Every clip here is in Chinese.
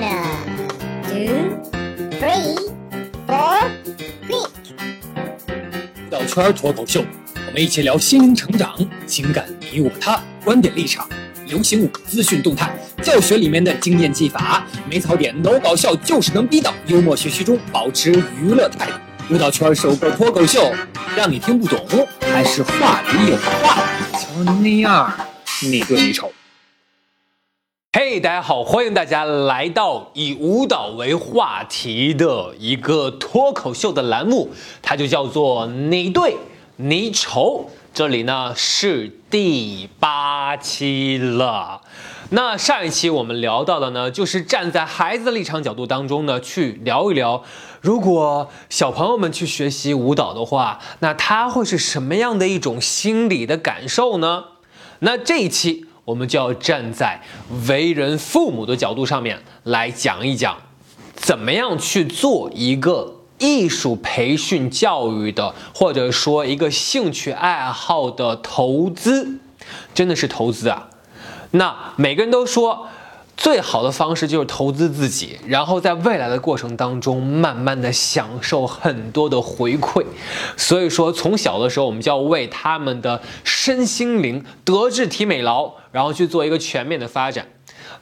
One, two, three, four, click. 舞蹈圈脱口秀，我们一起聊心灵成长、情感你我他、观点立场、流行舞资讯动态、教学里面的经验技法，没槽点，no 搞笑，就是能逼到幽默学习中保持娱乐态度。舞蹈圈首个脱口秀，让你听不懂，还是话里有话。瞧您那样，你对你丑。嘿大家好，欢迎大家来到以舞蹈为话题的一个脱口秀的栏目，它就叫做“你对你丑”。这里呢是第八期了。那上一期我们聊到的呢，就是站在孩子的立场角度当中呢，去聊一聊，如果小朋友们去学习舞蹈的话，那他会是什么样的一种心理的感受呢？那这一期我们就要站在为人父母的角度上面来讲一讲，怎么样去做一个艺术培训教育的，或者说一个兴趣爱好的投资，真的是投资啊。那每个人都说，最好的方式就是投资自己，然后在未来的过程当中，慢慢的享受很多的回馈。所以说，从小的时候，我们就要为他们的身心灵德智体美劳，然后去做一个全面的发展。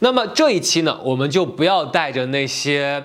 那么这一期呢，我们就不要带着那些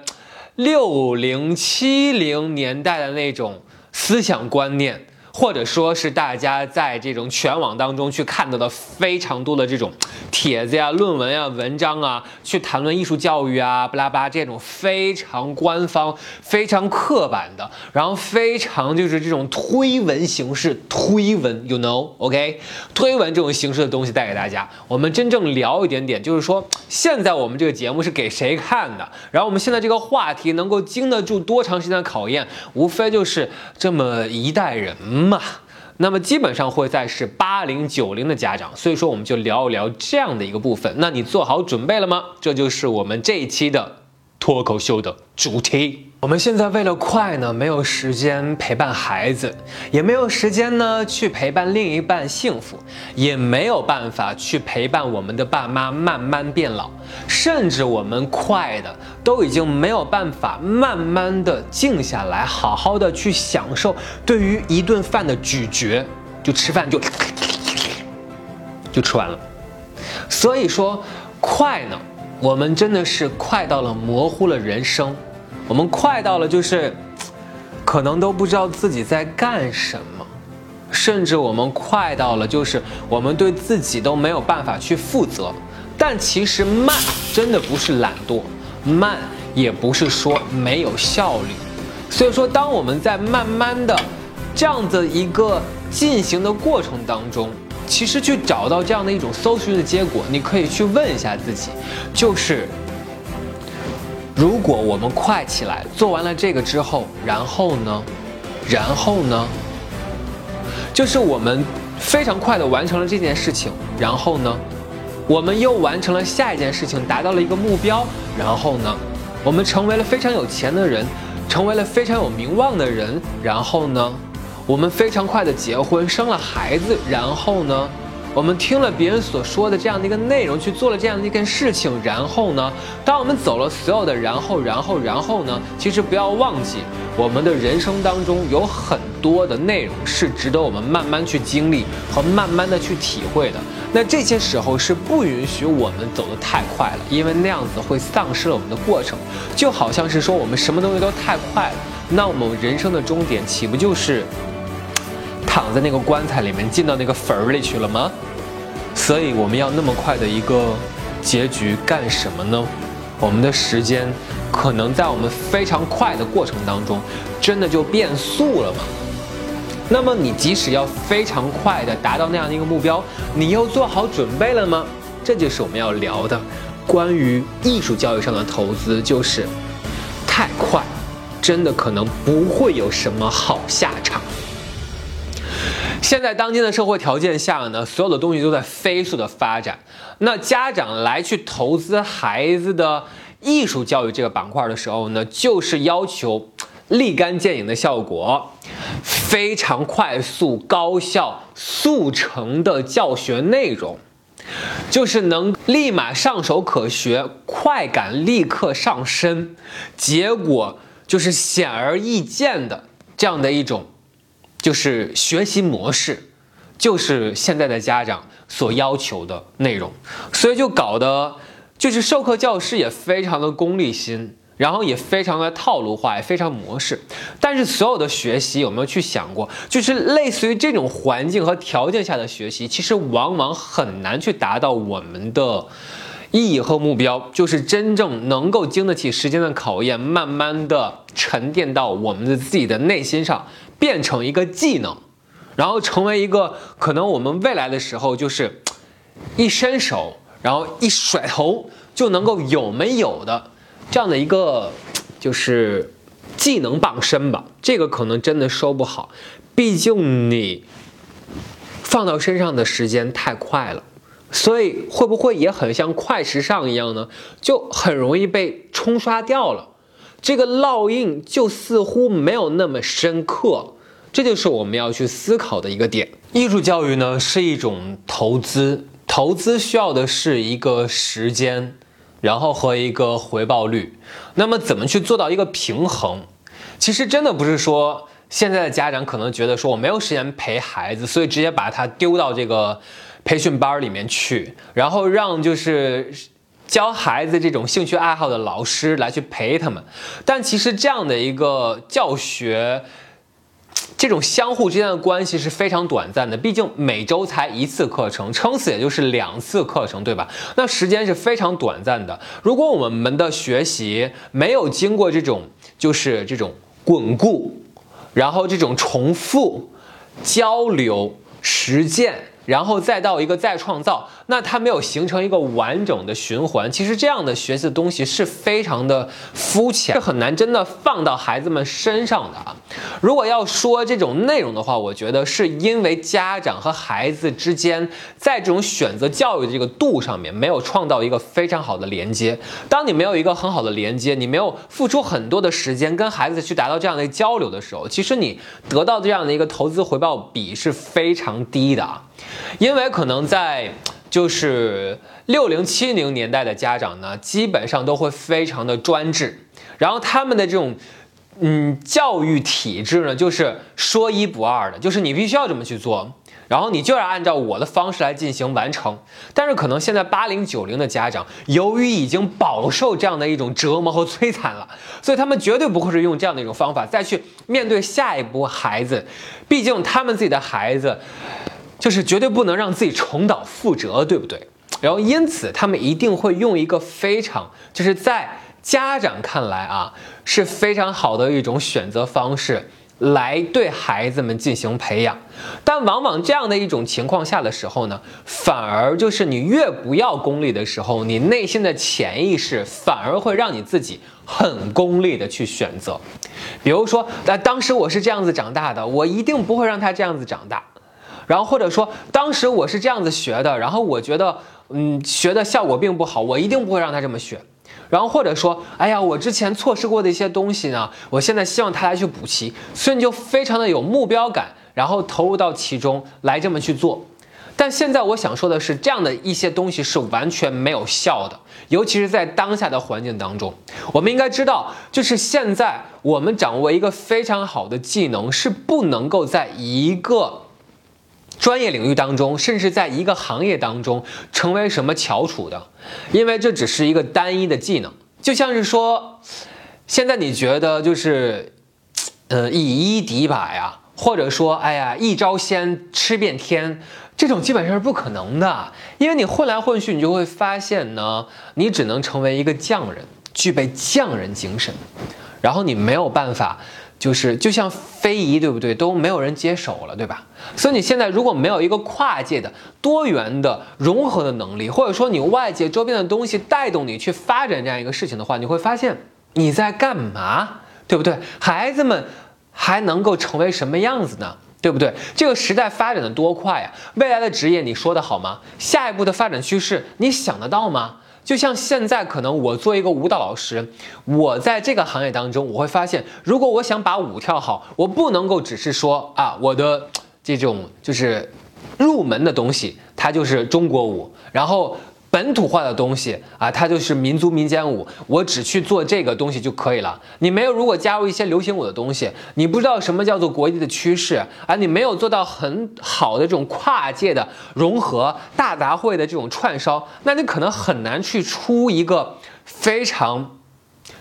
六零七零年代的那种思想观念。或者说是大家在这种全网当中去看到的非常多的这种帖子呀、论文呀、文章啊，去谈论艺术教育啊、巴拉巴这种非常官方、非常刻板的，然后非常就是这种推文形式推文，you know，OK，推文这种形式的东西带给大家。我们真正聊一点点，就是说现在我们这个节目是给谁看的？然后我们现在这个话题能够经得住多长时间的考验？无非就是这么一代人。嘛，那么基本上会在是八零九零的家长，所以说我们就聊一聊这样的一个部分。那你做好准备了吗？这就是我们这一期的脱口秀的主题。我们现在为了快呢，没有时间陪伴孩子，也没有时间呢去陪伴另一半幸福，也没有办法去陪伴我们的爸妈慢慢变老，甚至我们快的都已经没有办法慢慢的静下来，好好的去享受对于一顿饭的咀嚼，就吃饭就就吃完了。所以说，快呢，我们真的是快到了模糊了人生。我们快到了，就是可能都不知道自己在干什么，甚至我们快到了，就是我们对自己都没有办法去负责。但其实慢真的不是懒惰，慢也不是说没有效率。所以说，当我们在慢慢的这样子一个进行的过程当中，其实去找到这样的一种搜寻的结果，你可以去问一下自己，就是。如果我们快起来，做完了这个之后，然后呢？然后呢？就是我们非常快的完成了这件事情，然后呢？我们又完成了下一件事情，达到了一个目标，然后呢？我们成为了非常有钱的人，成为了非常有名望的人，然后呢？我们非常快的结婚，生了孩子，然后呢？我们听了别人所说的这样的一个内容，去做了这样的一件事情，然后呢？当我们走了所有的然后，然后，然后呢？其实不要忘记，我们的人生当中有很多的内容是值得我们慢慢去经历和慢慢的去体会的。那这些时候是不允许我们走得太快了，因为那样子会丧失了我们的过程。就好像是说我们什么东西都太快了，那我们人生的终点岂不就是？躺在那个棺材里面，进到那个坟儿里去了吗？所以我们要那么快的一个结局干什么呢？我们的时间可能在我们非常快的过程当中，真的就变速了吗？那么你即使要非常快的达到那样的一个目标，你又做好准备了吗？这就是我们要聊的关于艺术教育上的投资，就是太快，真的可能不会有什么好下场。现在当今的社会条件下呢，所有的东西都在飞速的发展。那家长来去投资孩子的艺术教育这个板块的时候呢，就是要求立竿见影的效果，非常快速、高效、速成的教学内容。就是能立马上手可学，快感立刻上身，结果就是显而易见的这样的一种，就是学习模式，就是现在的家长所要求的内容，所以就搞得就是授课教师也非常的功利心。然后也非常的套路化，也非常模式。但是所有的学习有没有去想过，就是类似于这种环境和条件下的学习，其实往往很难去达到我们的意义和目标，就是真正能够经得起时间的考验，慢慢的沉淀到我们的自己的内心上，变成一个技能，然后成为一个可能我们未来的时候就是一伸手，然后一甩头就能够有没有的。这样的一个就是技能傍身吧，这个可能真的说不好，毕竟你放到身上的时间太快了，所以会不会也很像快时尚一样呢？就很容易被冲刷掉了，这个烙印就似乎没有那么深刻，这就是我们要去思考的一个点。艺术教育呢是一种投资，投资需要的是一个时间。然后和一个回报率，那么怎么去做到一个平衡？其实真的不是说现在的家长可能觉得说我没有时间陪孩子，所以直接把他丢到这个培训班里面去，然后让就是教孩子这种兴趣爱好的老师来去陪他们。但其实这样的一个教学。这种相互之间的关系是非常短暂的，毕竟每周才一次课程，撑死也就是两次课程，对吧？那时间是非常短暂的。如果我们的学习没有经过这种，就是这种巩固，然后这种重复、交流、实践。然后再到一个再创造，那它没有形成一个完整的循环。其实这样的学习的东西是非常的肤浅，是很难真的放到孩子们身上的啊。如果要说这种内容的话，我觉得是因为家长和孩子之间在这种选择教育的这个度上面没有创造一个非常好的连接。当你没有一个很好的连接，你没有付出很多的时间跟孩子去达到这样的交流的时候，其实你得到这样的一个投资回报比是非常低的啊。因为可能在就是六零七零年代的家长呢，基本上都会非常的专制，然后他们的这种嗯教育体制呢，就是说一不二的，就是你必须要这么去做，然后你就要按照我的方式来进行完成。但是可能现在八零九零的家长，由于已经饱受这样的一种折磨和摧残了，所以他们绝对不会是用这样的一种方法再去面对下一波孩子，毕竟他们自己的孩子。就是绝对不能让自己重蹈覆辙，对不对？然后因此他们一定会用一个非常，就是在家长看来啊是非常好的一种选择方式来对孩子们进行培养。但往往这样的一种情况下的时候呢，反而就是你越不要功利的时候，你内心的潜意识反而会让你自己很功利的去选择。比如说，那当时我是这样子长大的，我一定不会让他这样子长大。然后或者说，当时我是这样子学的，然后我觉得，嗯，学的效果并不好，我一定不会让他这么学。然后或者说，哎呀，我之前错失过的一些东西呢，我现在希望他来去补齐，所以你就非常的有目标感，然后投入到其中来这么去做。但现在我想说的是，这样的一些东西是完全没有效的，尤其是在当下的环境当中，我们应该知道，就是现在我们掌握一个非常好的技能，是不能够在一个。专业领域当中，甚至在一个行业当中成为什么翘楚的，因为这只是一个单一的技能，就像是说，现在你觉得就是，呃，以一敌百呀，或者说，哎呀，一招鲜吃遍天，这种基本上是不可能的，因为你混来混去，你就会发现呢，你只能成为一个匠人，具备匠人精神，然后你没有办法。就是就像非遗，对不对？都没有人接手了，对吧？所以你现在如果没有一个跨界的、多元的融合的能力，或者说你外界周边的东西带动你去发展这样一个事情的话，你会发现你在干嘛，对不对？孩子们还能够成为什么样子呢？对不对？这个时代发展的多快呀！未来的职业，你说的好吗？下一步的发展趋势，你想得到吗？就像现在，可能我做一个舞蹈老师，我在这个行业当中，我会发现，如果我想把舞跳好，我不能够只是说啊，我的这种就是入门的东西，它就是中国舞，然后。本土化的东西啊，它就是民族民间舞，我只去做这个东西就可以了。你没有如果加入一些流行舞的东西，你不知道什么叫做国际的趋势啊，你没有做到很好的这种跨界的融合、大杂烩的这种串烧，那你可能很难去出一个非常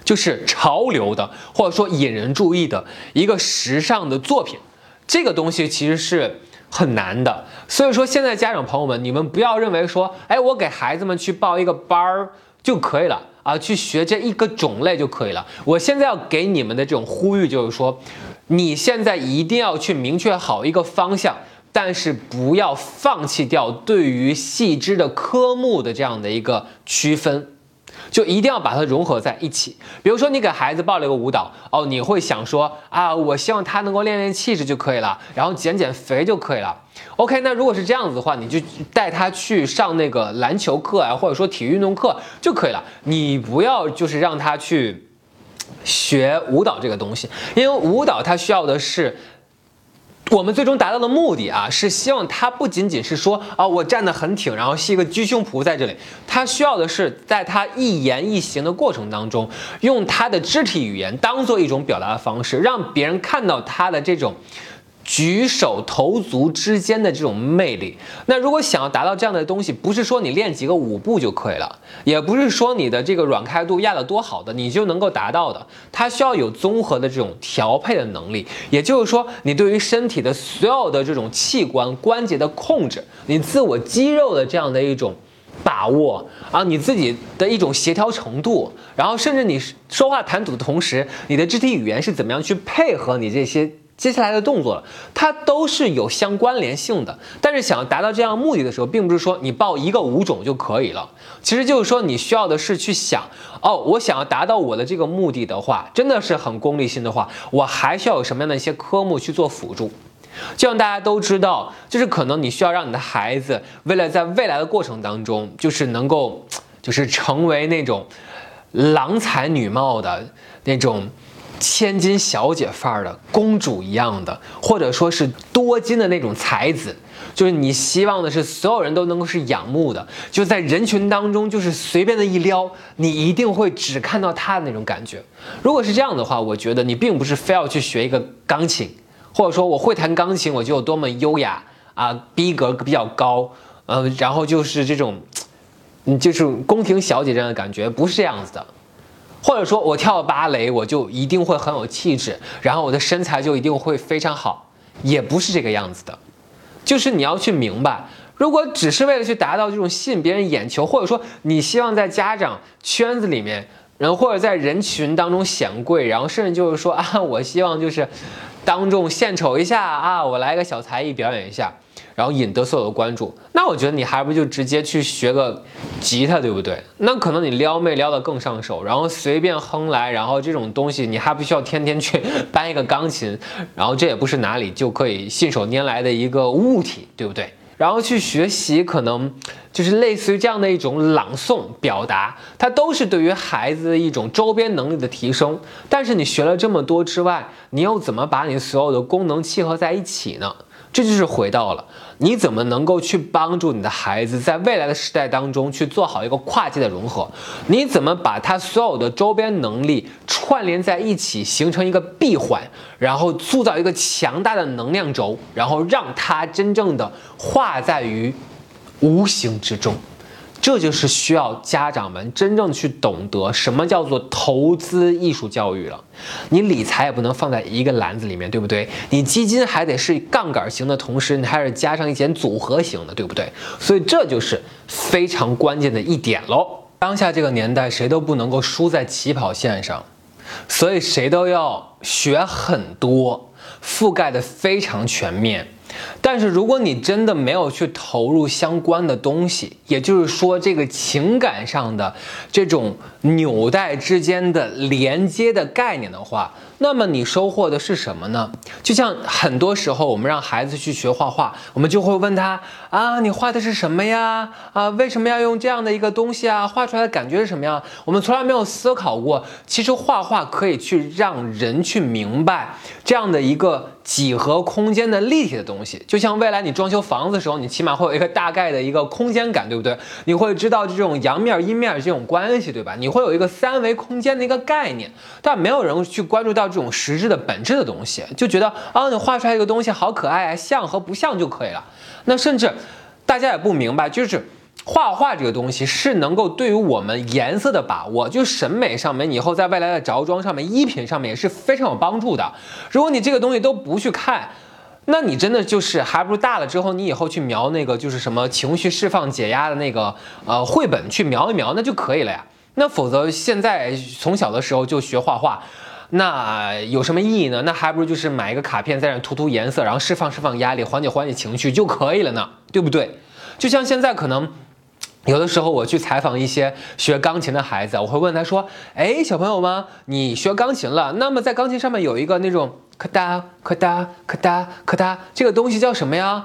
就是潮流的，或者说引人注意的一个时尚的作品。这个东西其实是。很难的，所以说现在家长朋友们，你们不要认为说，哎，我给孩子们去报一个班儿就可以了啊，去学这一个种类就可以了。我现在要给你们的这种呼吁就是说，你现在一定要去明确好一个方向，但是不要放弃掉对于细枝的科目的这样的一个区分。就一定要把它融合在一起。比如说，你给孩子报了一个舞蹈，哦，你会想说啊，我希望他能够练练气质就可以了，然后减减肥就可以了。OK，那如果是这样子的话，你就带他去上那个篮球课啊，或者说体育运动课就可以了。你不要就是让他去学舞蹈这个东西，因为舞蹈它需要的是。我们最终达到的目的啊，是希望他不仅仅是说啊，我站得很挺，然后是一个居胸脯在这里。他需要的是，在他一言一行的过程当中，用他的肢体语言当做一种表达的方式，让别人看到他的这种。举手投足之间的这种魅力，那如果想要达到这样的东西，不是说你练几个舞步就可以了，也不是说你的这个软开度压得多好的你就能够达到的，它需要有综合的这种调配的能力，也就是说，你对于身体的所有的这种器官关节的控制，你自我肌肉的这样的一种把握啊，你自己的一种协调程度，然后甚至你说话谈吐的同时，你的肢体语言是怎么样去配合你这些。接下来的动作了，它都是有相关联性的。但是想要达到这样目的的时候，并不是说你报一个舞种就可以了。其实就是说，你需要的是去想，哦，我想要达到我的这个目的的话，真的是很功利性的话，我还需要有什么样的一些科目去做辅助？就像大家都知道，就是可能你需要让你的孩子，为了在未来的过程当中，就是能够，就是成为那种郎才女貌的那种。千金小姐范儿的公主一样的，或者说是多金的那种才子，就是你希望的是所有人都能够是仰慕的，就在人群当中就是随便的一撩，你一定会只看到他的那种感觉。如果是这样的话，我觉得你并不是非要去学一个钢琴，或者说我会弹钢琴我就有多么优雅啊，逼格比较高，嗯，然后就是这种，嗯，就是宫廷小姐这样的感觉，不是这样子的。或者说我跳芭蕾，我就一定会很有气质，然后我的身材就一定会非常好，也不是这个样子的。就是你要去明白，如果只是为了去达到这种吸引别人眼球，或者说你希望在家长圈子里面，然后或者在人群当中显贵，然后甚至就是说啊，我希望就是当众献丑一下啊，我来个小才艺表演一下。然后引得所有的关注，那我觉得你还不就直接去学个吉他，对不对？那可能你撩妹撩得更上手，然后随便哼来，然后这种东西你还不需要天天去搬一个钢琴，然后这也不是哪里就可以信手拈来的一个物体，对不对？然后去学习，可能就是类似于这样的一种朗诵表达，它都是对于孩子的一种周边能力的提升。但是你学了这么多之外，你又怎么把你所有的功能契合在一起呢？这就是回到了你怎么能够去帮助你的孩子在未来的时代当中去做好一个跨界的融合？你怎么把他所有的周边能力串联在一起，形成一个闭环，然后塑造一个强大的能量轴，然后让他真正的化在于无形之中？这就是需要家长们真正去懂得什么叫做投资艺术教育了。你理财也不能放在一个篮子里面，对不对？你基金还得是杠杆型的同时，你还是加上一些组合型的，对不对？所以这就是非常关键的一点喽。当下这个年代，谁都不能够输在起跑线上，所以谁都要学很多，覆盖的非常全面。但是，如果你真的没有去投入相关的东西，也就是说，这个情感上的这种纽带之间的连接的概念的话，那么你收获的是什么呢？就像很多时候我们让孩子去学画画，我们就会问他啊，你画的是什么呀？啊，为什么要用这样的一个东西啊？画出来的感觉是什么样？我们从来没有思考过，其实画画可以去让人去明白这样的一个几何空间的立体的东西。就像未来你装修房子的时候，你起码会有一个大概的一个空间感，对不对？你会知道这种阳面、阴面这种关系，对吧？你会有一个三维空间的一个概念，但没有人去关注到这种实质的本质的东西，就觉得啊，你画出来一个东西好可爱啊，像和不像就可以了。那甚至大家也不明白，就是。画画这个东西是能够对于我们颜色的把握，就审美上面，以后在未来的着装上面、衣品上面也是非常有帮助的。如果你这个东西都不去看，那你真的就是还不如大了之后，你以后去描那个就是什么情绪释放、解压的那个呃绘本去描一描，那就可以了呀。那否则现在从小的时候就学画画，那有什么意义呢？那还不如就是买一个卡片在那涂涂颜色，然后释放释放压力，缓解缓解情绪就可以了呢，对不对？就像现在可能。有的时候我去采访一些学钢琴的孩子，我会问他说：“哎，小朋友们，你学钢琴了？那么在钢琴上面有一个那种咔哒咔哒咔哒咔哒，这个东西叫什么呀？”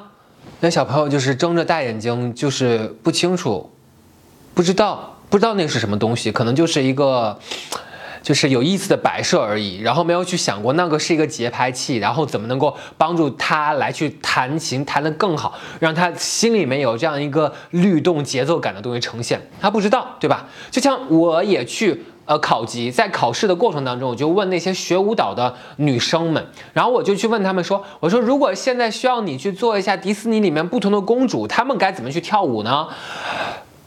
那小朋友就是睁着大眼睛，就是不清楚，不知道，不知道那是什么东西，可能就是一个。就是有意思的摆设而已，然后没有去想过那个是一个节拍器，然后怎么能够帮助他来去弹琴弹得更好，让他心里面有这样一个律动节奏感的东西呈现，他不知道，对吧？就像我也去呃考级，在考试的过程当中，我就问那些学舞蹈的女生们，然后我就去问他们说，我说如果现在需要你去做一下迪士尼里面不同的公主，她们该怎么去跳舞呢？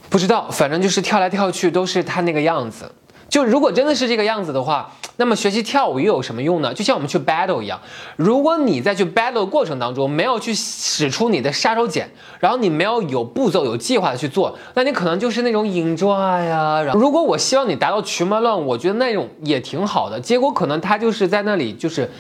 不知道，反正就是跳来跳去都是她那个样子。就如果真的是这个样子的话，那么学习跳舞又有什么用呢？就像我们去 battle 一样，如果你在去 battle 过程当中没有去使出你的杀手锏，然后你没有有步骤、有计划的去做，那你可能就是那种引抓呀。然后，如果我希望你达到群魔乱舞，我觉得那种也挺好的。结果可能他就是在那里就是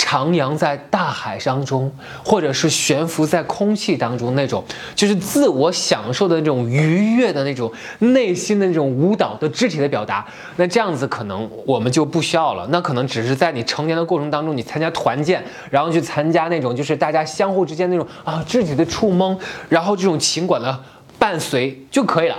徜徉在大海当中，或者是悬浮在空气当中那种，就是自我享受的那种愉悦的那种内心的那种舞蹈的肢体的表达。那这样子可能我们就不需要了，那可能只是在你成年的过程当中，你参加团建，然后去参加那种就是大家相互之间那种啊肢体的触摸，然后这种情感的伴随就可以了，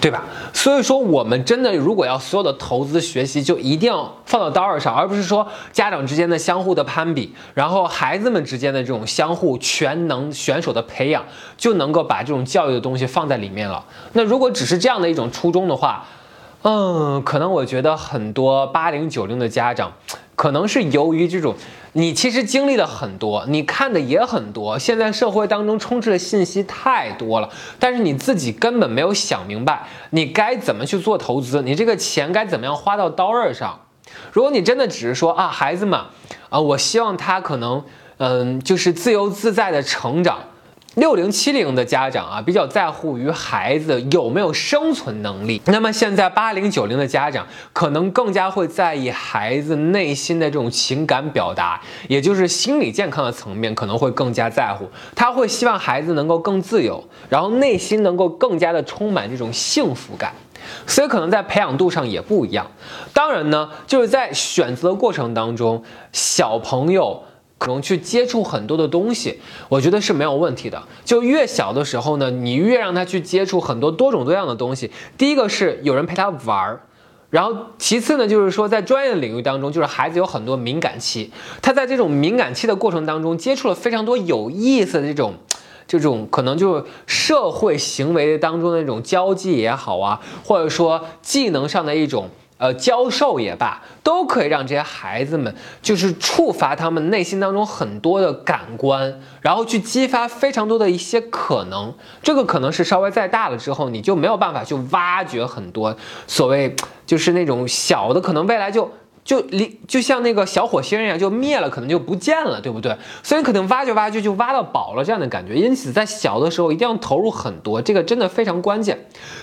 对吧？所以说我们真的如果要所有的投资学习，就一定要放到刀刃上，而不是说家长之间的相互的攀比，然后孩子们之间的这种相互全能选手的培养，就能够把这种教育的东西放在里面了。那如果只是这样的一种初衷的话，嗯，可能我觉得很多八零九零的家长，可能是由于这种，你其实经历了很多，你看的也很多，现在社会当中充斥的信息太多了，但是你自己根本没有想明白，你该怎么去做投资，你这个钱该怎么样花到刀刃上。如果你真的只是说啊，孩子们，啊，我希望他可能，嗯，就是自由自在的成长。六零七零的家长啊，比较在乎于孩子有没有生存能力。那么现在八零九零的家长，可能更加会在意孩子内心的这种情感表达，也就是心理健康的层面，可能会更加在乎。他会希望孩子能够更自由，然后内心能够更加的充满这种幸福感。所以可能在培养度上也不一样。当然呢，就是在选择的过程当中，小朋友。可能去接触很多的东西，我觉得是没有问题的。就越小的时候呢，你越让他去接触很多多种多样的东西。第一个是有人陪他玩儿，然后其次呢，就是说在专业领域当中，就是孩子有很多敏感期，他在这种敏感期的过程当中，接触了非常多有意思的这种，这种可能就是社会行为当中的那种交际也好啊，或者说技能上的一种。呃，教授也罢，都可以让这些孩子们就是触发他们内心当中很多的感官，然后去激发非常多的一些可能。这个可能是稍微再大了之后，你就没有办法去挖掘很多所谓就是那种小的，可能未来就。就离就像那个小火星一样，就灭了，可能就不见了，对不对？所以可能挖掘挖掘就挖到宝了这样的感觉。因此，在小的时候一定要投入很多，这个真的非常关键。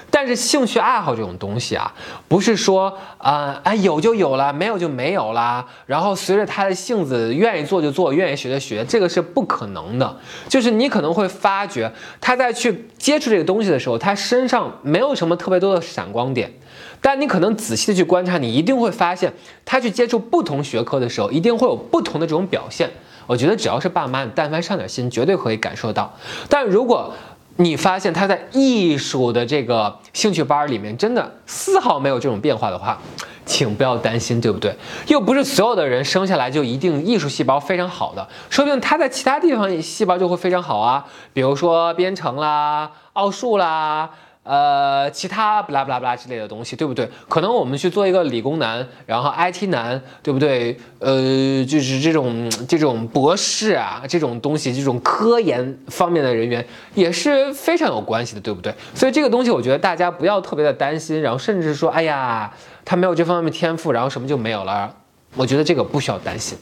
但是兴趣爱好这种东西啊，不是说啊啊有就有了，没有就没有了。然后随着他的性子，愿意做就做，愿意学就学，这个是不可能的。就是你可能会发觉他在去接触这个东西的时候，他身上没有什么特别多的闪光点。但你可能仔细的去观察，你一定会发现，他去接触不同学科的时候，一定会有不同的这种表现。我觉得只要是爸妈，你但凡上点心，绝对可以感受到。但如果你发现他在艺术的这个兴趣班里面，真的丝毫没有这种变化的话，请不要担心，对不对？又不是所有的人生下来就一定艺术细胞非常好的，说不定他在其他地方细胞就会非常好啊，比如说编程啦、奥数啦。呃，其他不拉不拉不拉之类的东西，对不对？可能我们去做一个理工男，然后 IT 男，对不对？呃，就是这种这种博士啊，这种东西，这种科研方面的人员也是非常有关系的，对不对？所以这个东西，我觉得大家不要特别的担心，然后甚至说，哎呀，他没有这方面天赋，然后什么就没有了。我觉得这个不需要担心。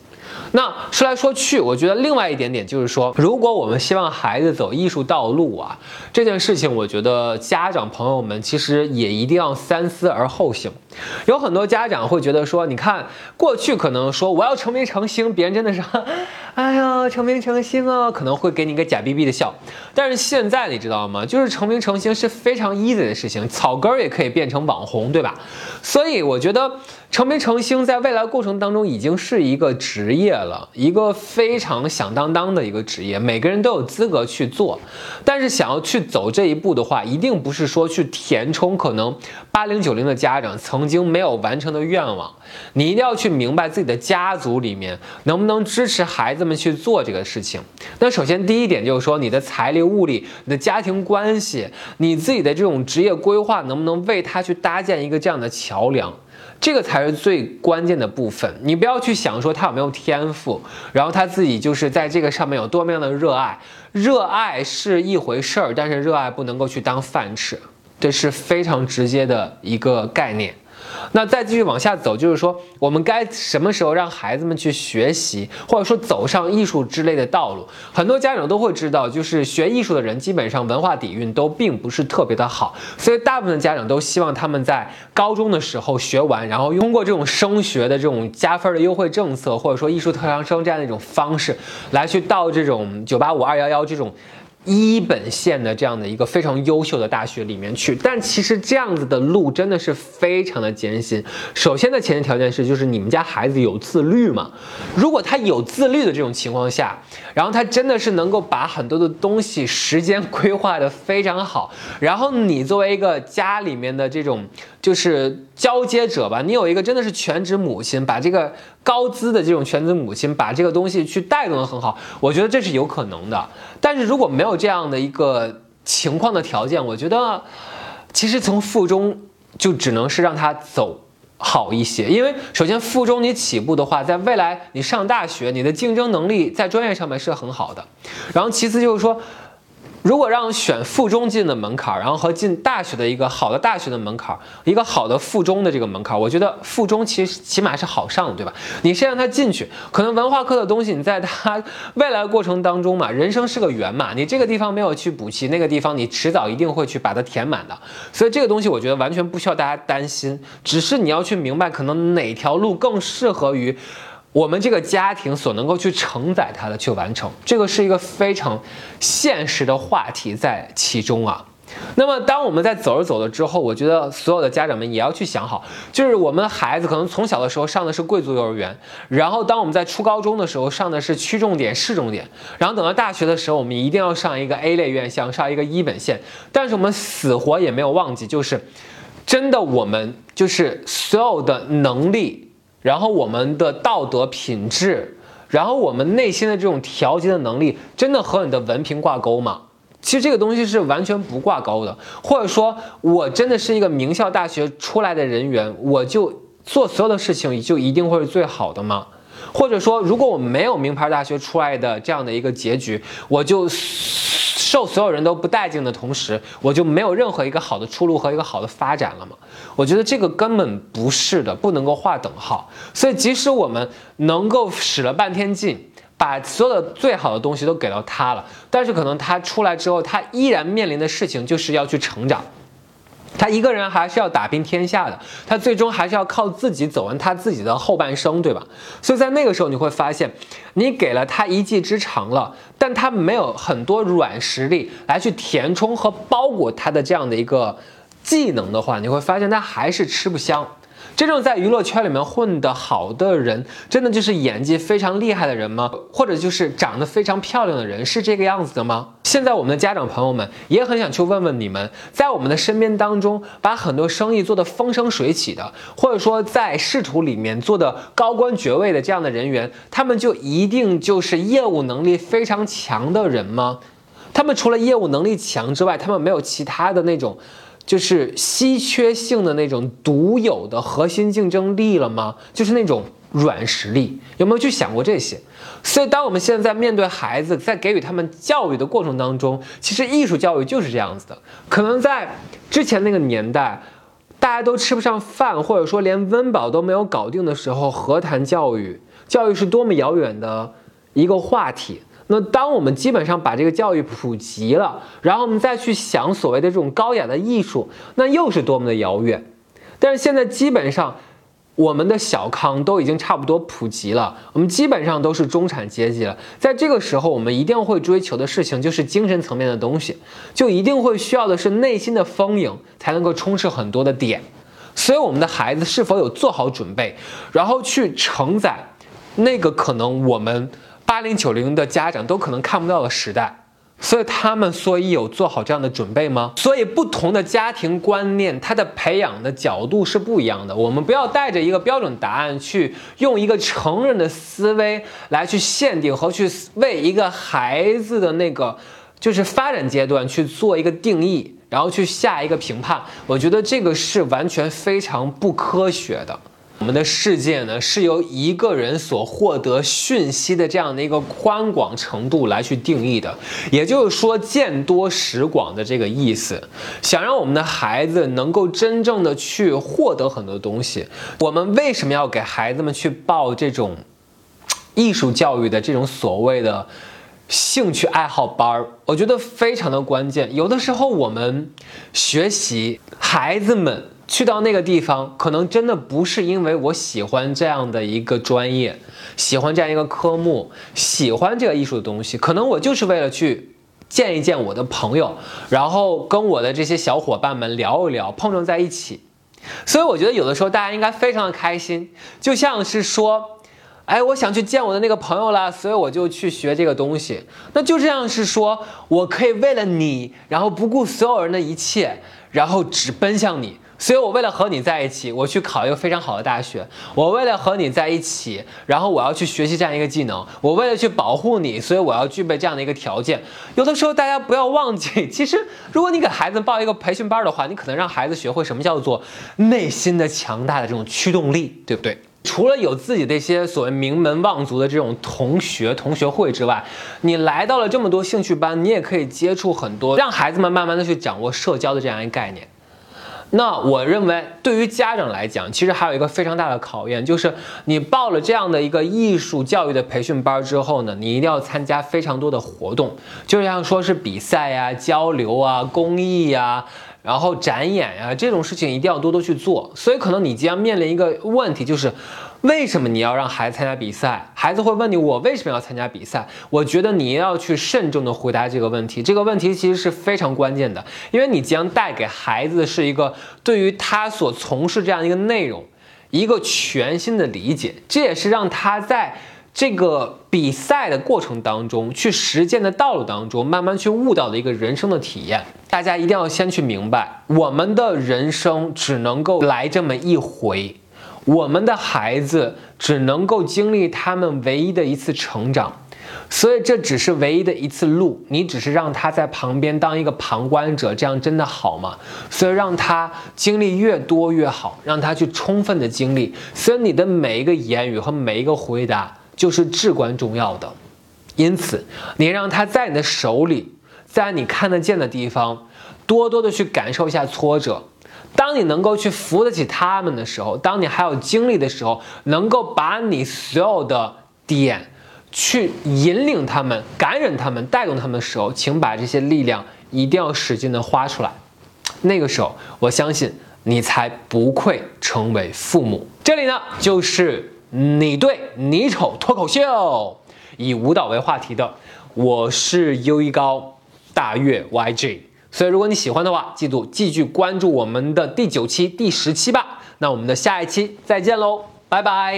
那说来说去，我觉得另外一点点就是说，如果我们希望孩子走艺术道路啊，这件事情，我觉得家长朋友们其实也一定要三思而后行。有很多家长会觉得说，你看过去可能说我要成名成星，别人真的是，哎呀，成名成星啊，可能会给你一个假逼逼的笑。但是现在你知道吗？就是成名成星是非常 easy 的事情，草根儿也可以变成网红，对吧？所以我觉得成名成星在未来过程当中已经是一个职业了，一个非常响当当的一个职业，每个人都有资格去做。但是想要去走这一步的话，一定不是说去填充可能八零九零的家长曾经没有完成的愿望。你一定要去明白自己的家族里面能不能支持孩子们去做这个事情。那首先第一点就是说，你的财力、物力、你的家庭关系、你自己的这种职业规划，能不能为他去搭建一个这样的桥梁？这个才是最关键的部分。你不要去想说他有没有天赋，然后他自己就是在这个上面有多么样的热爱。热爱是一回事儿，但是热爱不能够去当饭吃，这是非常直接的一个概念。那再继续往下走，就是说我们该什么时候让孩子们去学习，或者说走上艺术之类的道路？很多家长都会知道，就是学艺术的人基本上文化底蕴都并不是特别的好，所以大部分家长都希望他们在高中的时候学完，然后通过这种升学的这种加分的优惠政策，或者说艺术特长生这样的一种方式，来去到这种九八五、二幺幺这种。一本线的这样的一个非常优秀的大学里面去，但其实这样子的路真的是非常的艰辛。首先的前提条件是，就是你们家孩子有自律嘛。如果他有自律的这种情况下，然后他真的是能够把很多的东西时间规划的非常好，然后你作为一个家里面的这种就是交接者吧，你有一个真的是全职母亲，把这个高资的这种全职母亲把这个东西去带动的很好，我觉得这是有可能的。但是如果没有这样的一个情况的条件，我觉得其实从附中就只能是让他走好一些，因为首先附中你起步的话，在未来你上大学，你的竞争能力在专业上面是很好的。然后其次就是说。如果让选附中进的门槛，然后和进大学的一个好的大学的门槛，一个好的附中的这个门槛，我觉得附中其实起码是好上的，对吧？你先让他进去，可能文化课的东西，你在他未来过程当中嘛，人生是个圆嘛，你这个地方没有去补齐，那个地方你迟早一定会去把它填满的。所以这个东西我觉得完全不需要大家担心，只是你要去明白，可能哪条路更适合于。我们这个家庭所能够去承载它的去完成，这个是一个非常现实的话题在其中啊。那么，当我们在走着走着之后，我觉得所有的家长们也要去想好，就是我们孩子可能从小的时候上的是贵族幼儿园，然后当我们在初高中的时候上的是区重点、市重点，然后等到大学的时候，我们一定要上一个 A 类院校，上一个一本线。但是我们死活也没有忘记，就是真的我们就是所有的能力。然后我们的道德品质，然后我们内心的这种调节的能力，真的和你的文凭挂钩吗？其实这个东西是完全不挂钩的。或者说我真的是一个名校大学出来的人员，我就做所有的事情就一定会是最好的吗？或者说，如果我没有名牌大学出来的这样的一个结局，我就。受所有人都不待见的同时，我就没有任何一个好的出路和一个好的发展了吗？我觉得这个根本不是的，不能够划等号。所以，即使我们能够使了半天劲，把所有的最好的东西都给到他了，但是可能他出来之后，他依然面临的事情就是要去成长。他一个人还是要打拼天下的，他最终还是要靠自己走完他自己的后半生，对吧？所以在那个时候，你会发现，你给了他一技之长了，但他没有很多软实力来去填充和包裹他的这样的一个技能的话，你会发现他还是吃不香。真正在娱乐圈里面混得好的人，真的就是演技非常厉害的人吗？或者就是长得非常漂亮的人，是这个样子的吗？现在我们的家长朋友们也很想去问问你们，在我们的身边当中，把很多生意做得风生水起的，或者说在仕途里面做的高官爵位的这样的人员，他们就一定就是业务能力非常强的人吗？他们除了业务能力强之外，他们没有其他的那种。就是稀缺性的那种独有的核心竞争力了吗？就是那种软实力，有没有去想过这些？所以，当我们现在面对孩子，在给予他们教育的过程当中，其实艺术教育就是这样子的。可能在之前那个年代，大家都吃不上饭，或者说连温饱都没有搞定的时候，何谈教育？教育是多么遥远的一个话题。那当我们基本上把这个教育普及了，然后我们再去想所谓的这种高雅的艺术，那又是多么的遥远。但是现在基本上，我们的小康都已经差不多普及了，我们基本上都是中产阶级了。在这个时候，我们一定会追求的事情就是精神层面的东西，就一定会需要的是内心的丰盈，才能够充斥很多的点。所以，我们的孩子是否有做好准备，然后去承载那个可能我们。八零九零的家长都可能看不到的时代，所以他们所以有做好这样的准备吗？所以不同的家庭观念，它的培养的角度是不一样的。我们不要带着一个标准答案去用一个成人的思维来去限定和去为一个孩子的那个就是发展阶段去做一个定义，然后去下一个评判。我觉得这个是完全非常不科学的。我们的世界呢，是由一个人所获得讯息的这样的一个宽广程度来去定义的，也就是说见多识广的这个意思。想让我们的孩子能够真正的去获得很多东西，我们为什么要给孩子们去报这种艺术教育的这种所谓的兴趣爱好班儿？我觉得非常的关键。有的时候我们学习孩子们。去到那个地方，可能真的不是因为我喜欢这样的一个专业，喜欢这样一个科目，喜欢这个艺术的东西，可能我就是为了去见一见我的朋友，然后跟我的这些小伙伴们聊一聊，碰撞在一起。所以我觉得有的时候大家应该非常的开心，就像是说，哎，我想去见我的那个朋友了，所以我就去学这个东西。那就这样是说我可以为了你，然后不顾所有人的一切，然后只奔向你。所以，我为了和你在一起，我去考一个非常好的大学。我为了和你在一起，然后我要去学习这样一个技能。我为了去保护你，所以我要具备这样的一个条件。有的时候，大家不要忘记，其实如果你给孩子报一个培训班的话，你可能让孩子学会什么叫做内心的强大的这种驱动力，对不对？除了有自己的一些所谓名门望族的这种同学、同学会之外，你来到了这么多兴趣班，你也可以接触很多，让孩子们慢慢的去掌握社交的这样一个概念。那我认为，对于家长来讲，其实还有一个非常大的考验，就是你报了这样的一个艺术教育的培训班之后呢，你一定要参加非常多的活动，就像说是比赛呀、交流啊、公益呀。然后展演呀，这种事情一定要多多去做。所以可能你即将面临一个问题，就是为什么你要让孩子参加比赛？孩子会问你，我为什么要参加比赛？我觉得你要去慎重的回答这个问题。这个问题其实是非常关键的，因为你将带给孩子的是一个对于他所从事这样一个内容一个全新的理解，这也是让他在。这个比赛的过程当中，去实践的道路当中，慢慢去悟到的一个人生的体验。大家一定要先去明白，我们的人生只能够来这么一回，我们的孩子只能够经历他们唯一的一次成长，所以这只是唯一的一次路。你只是让他在旁边当一个旁观者，这样真的好吗？所以让他经历越多越好，让他去充分的经历。所以你的每一个言语和每一个回答。就是至关重要的，因此你让他在你的手里，在你看得见的地方，多多的去感受一下挫折。当你能够去扶得起他们的时候，当你还有精力的时候，能够把你所有的点去引领他们、感染他们、带动他们的时候，请把这些力量一定要使劲的花出来。那个时候，我相信你才不愧成为父母。这里呢，就是。你对你丑脱口秀，以舞蹈为话题的，我是优一高大月 YG，所以如果你喜欢的话记住继续关注我们的第九期第十期吧。那我们的下一期再见喽拜拜。